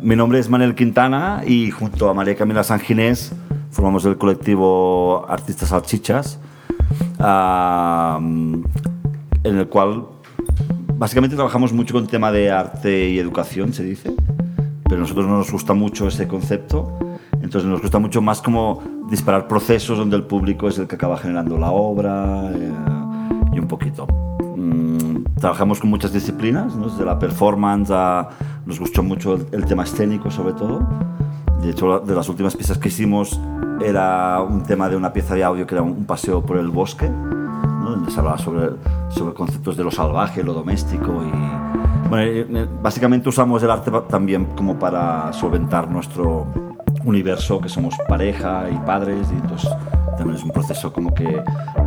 Mi nombre es Manuel Quintana y junto a María Camila Sanginés formamos el colectivo Artistas Salchichas, en el cual básicamente trabajamos mucho con el tema de arte y educación, se dice, pero a nosotros no nos gusta mucho ese concepto, entonces nos gusta mucho más como disparar procesos donde el público es el que acaba generando la obra eh, y un poquito. Mm, trabajamos con muchas disciplinas, desde la performance a nos gustó mucho el, tema escénico, sobre todo. De hecho, de las últimas piezas que hicimos era un tema de una pieza de audio que era un, paseo por el bosque, donde se hablaba sobre, sobre conceptos de lo salvaje, lo doméstico. Y, bueno, eh, eh, básicamente usamos el arte también como para solventar nuestro universo, que somos pareja y padres, y entonces también es un proceso como que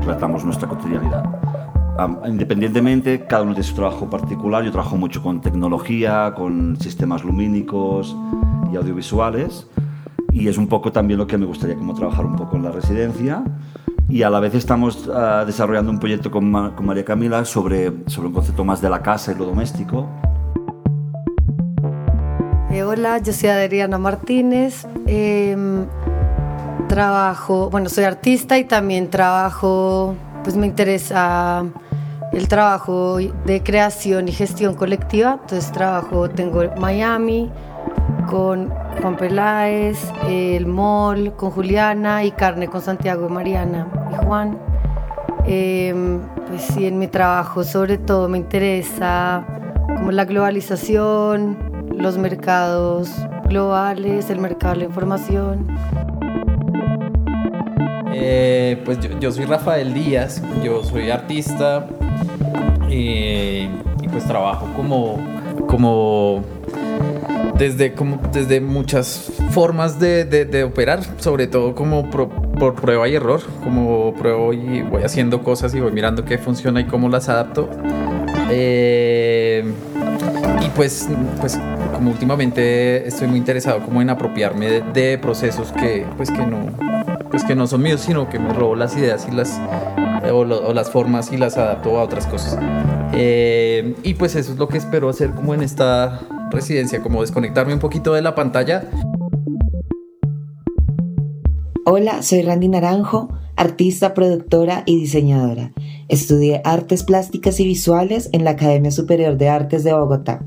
tratamos nuestra cotidianidad independientemente, cada uno tiene su trabajo particular. Yo trabajo mucho con tecnología, con sistemas lumínicos y audiovisuales. Y es un poco también lo que me gustaría como trabajar un poco en la residencia. Y a la vez estamos ah, desarrollando un proyecto con, con, María Camila sobre, sobre un concepto más de la casa y lo doméstico. Eh, hola, yo soy Adriana Martínez. Em, trabajo, bueno, soy artista y también trabajo, pues me interesa el trabajo de creación y gestión colectiva. Entonces trabajo, tengo Miami con Juan Peláez, el MOL con Juliana y Carne con Santiago, Mariana y Juan. Em, pues sí, en mi trabajo sobre todo me interesa como la globalización, los mercados globales, el mercado de la información. Eh, pues yo soy Rafael Díaz, yo soy artista, y pues trabajo como, como desde, como desde muchas formas de, de, operar, sobre todo como por prueba y error, como pruebo y voy haciendo cosas y voy mirando qué funciona y cómo las adapto. Eh, y pues, pues como últimamente estoy muy interesado como en apropiarme de, procesos que pues que no pues que no son míos, sino que me robo las ideas y las o, las formas y las adapto a otras cosas. Eh, y pues eso es lo que espero hacer como en esta residencia, como desconectarme un poquito de la pantalla. Hola, soy Randy Naranjo, artista, productora y diseñadora. Estudié artes plásticas y visuales en la Academia Superior de Artes de Bogotá.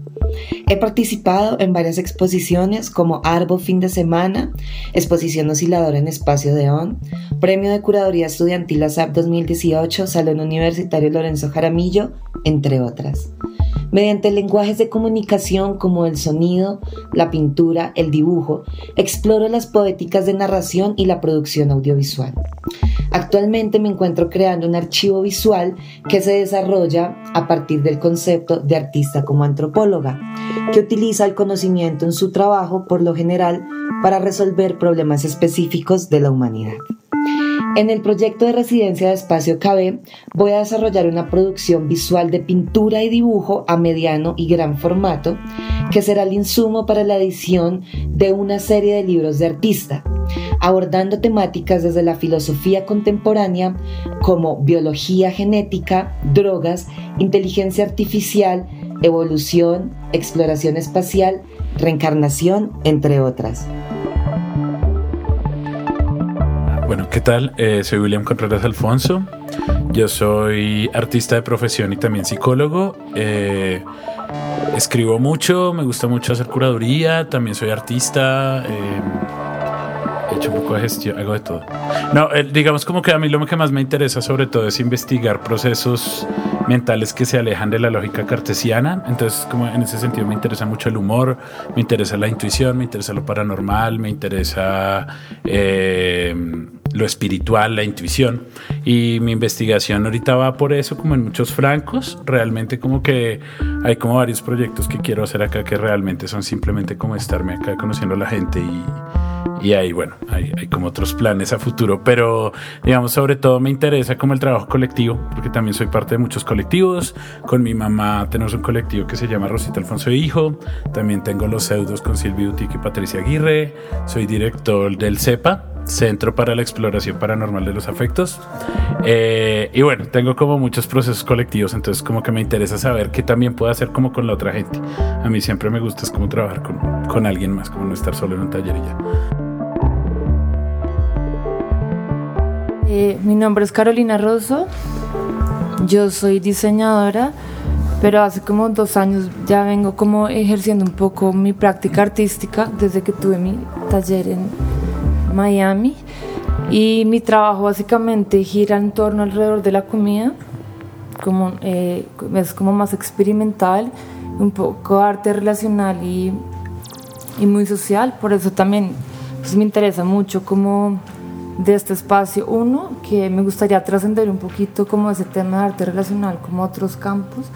He participado en varias exposiciones como Arbo Fin de Semana, Exposición Osciladora en Espacio de ON, Premio de Curaduría Estudiantil ASAP 2018, Salón Universitario Lorenzo Jaramillo, entre otras. Mediante lenguajes de comunicación como el sonido, la pintura, el dibujo, exploro las poéticas de narración y la producción audiovisual. Actualmente me encuentro creando un archivo visual que se desarrolla a partir del concepto de artista como antropóloga, que utiliza el conocimiento en su trabajo por lo general para resolver problemas específicos de la humanidad. En el proyecto de residencia de Espacio KB voy a desarrollar una producción visual de pintura y dibujo a mediano y gran formato que será el insumo para la edición de una serie de libros de artista, abordando temáticas desde la filosofía contemporánea como biología genética, drogas, inteligencia artificial, evolución, exploración espacial, reencarnación, entre otras. ¿Qué tal? Eh, soy William Contreras Alfonso. Yo soy artista de profesión y también psicólogo. Eh, escribo mucho, me gusta mucho hacer curaduría, también soy artista. Eh, he hecho un poco de gestión, hago de todo. No, digamos como que a mí lo que más me interesa sobre todo es investigar procesos mentales que se alejan de la lógica cartesiana. Entonces, como en ese sentido me interesa mucho el humor, me interesa la intuición, me interesa lo paranormal, me interesa eh, lo espiritual, la intuición. Y mi investigación ahorita va por eso, como en muchos francos. Realmente como que hay como varios proyectos que quiero hacer acá que realmente son simplemente como estarme acá conociendo a la gente y y ahí, bueno, hay, como otros planes a futuro, pero digamos, sobre todo me interesa como el trabajo colectivo, porque también soy parte de muchos colectivos. Con mi mamá tenemos un colectivo que se llama Rosita Alfonso Hijo, también tengo los pseudos con Silvia Utique y Patricia Aguirre, soy director del CEPA, Centro para la Exploración Paranormal de los Afectos. Eh, y bueno, tengo como muchos procesos colectivos, entonces como que me interesa saber qué también puedo hacer como con la otra gente. A mí siempre me gusta es como trabajar con, con alguien más, como no estar solo en un taller y ya. Eh, mi nombre es Carolina Rosso, yo soy diseñadora, pero hace como dos años ya vengo como ejerciendo un poco mi práctica artística desde que tuve mi taller en Miami y mi trabajo básicamente gira en torno alrededor de la comida, como, eh, es como más experimental, un poco arte relacional y, y muy social, por eso también pues, me interesa mucho como de este espacio. Uno, que me gustaría trascender un poquito como ese tema de arte relacional como otros campos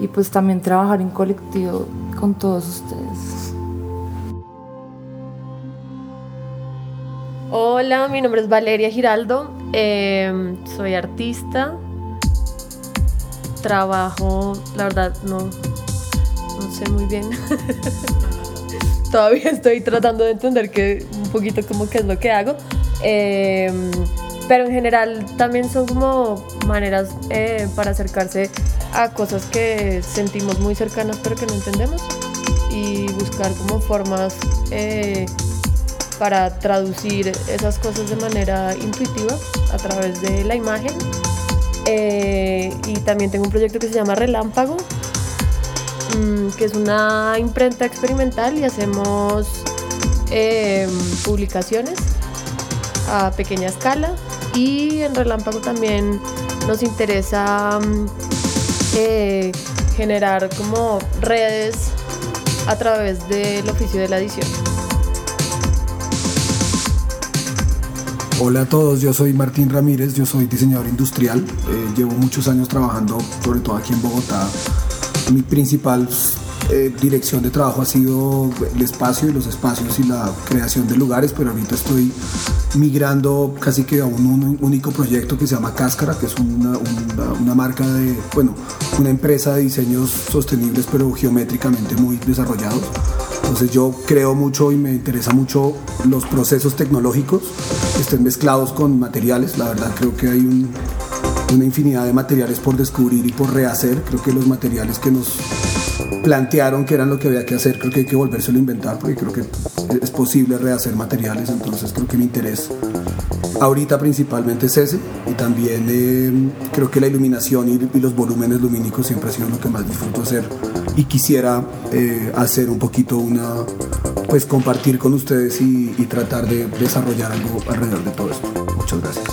y pues también trabajar en colectivo con todos ustedes. Hola, mi nombre es Valeria Giraldo, em, soy artista, trabajo, la verdad no, no sé muy bien. Todavía estoy tratando de entender que un poquito como qué es lo que hago, Em, pero en general también son como maneras eh, para acercarse a cosas que sentimos muy cercanas pero que no entendemos y buscar como formas eh, para traducir esas cosas de manera intuitiva a través de la imagen. Eh, y también tengo un proyecto que se llama Relámpago, mm, que es una imprenta experimental y hacemos em, publicaciones a pequeña escala y en Relámpago también nos interesa mm, eh, generar como redes a través del oficio de la edición. Hola a todos, yo soy Martín Ramírez, yo soy diseñador industrial, eh, llevo muchos años trabajando sobre todo aquí en Bogotá. Mi principal eh, dirección de trabajo ha sido el espacio y los espacios y la creación de lugares, pero ahorita estoy migrando casi que a un, único proyecto que se llama Cáscara, que es una, una, marca de, bueno, una empresa de diseños sostenibles pero geométricamente muy desarrollados. Entonces yo creo mucho y me interesa mucho los procesos tecnológicos que estén mezclados con materiales. La verdad creo que hay una infinidad de materiales por descubrir y por rehacer. Creo que los materiales que nos plantearon que eran lo que había que hacer, creo que hay que volvérselo a inventar porque creo que es posible rehacer materiales, entonces creo que mi interés ahorita principalmente es ese y también eh, creo que la iluminación y, los volúmenes lumínicos siempre ha sido lo que más disfruto hacer y quisiera eh, hacer un poquito una, pues compartir con ustedes y, y tratar de desarrollar algo alrededor de todo esto. Muchas gracias.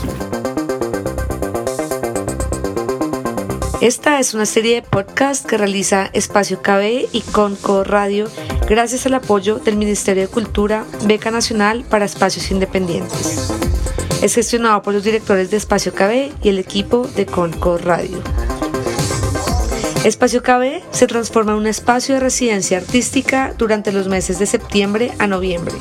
Esta es una serie de podcasts que realiza Espacio KB y Conco Radio gracias al apoyo del Ministerio de Cultura, Beca Nacional para Espacios Independientes. Es gestionado por los directores de Espacio KB y el equipo de Conco Radio. Espacio KB se transforma en un espacio de residencia artística durante los meses de septiembre a noviembre,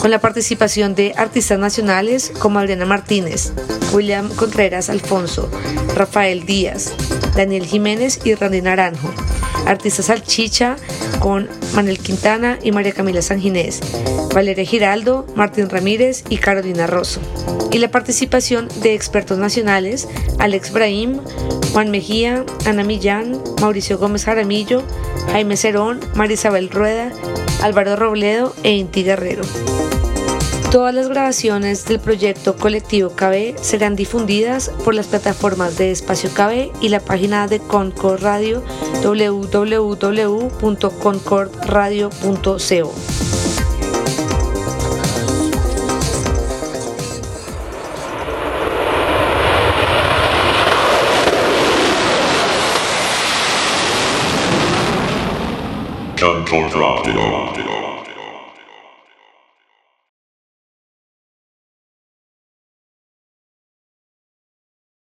con la participación de artistas nacionales como Adriana Martínez, William Contreras Alfonso, Rafael Díaz, Daniel Jiménez y Randy Naranjo. Artistas Salchicha con Manuel Quintana y María Camila Sanginés, Valeria Giraldo, Martín Ramírez y Carolina Rosso. Y la participación de expertos nacionales Alex Brahim, Juan Mejía, Ana Millán, Mauricio Gómez Jaramillo, Jaime Cerón, Marisabel Rueda, Álvaro Robledo e Inti Guerrero. Todas las grabaciones del proyecto Colectivo KB serán difundidas por las plataformas de Espacio KB y la página de Concord Radio www.concordradio.co. Concord Radio.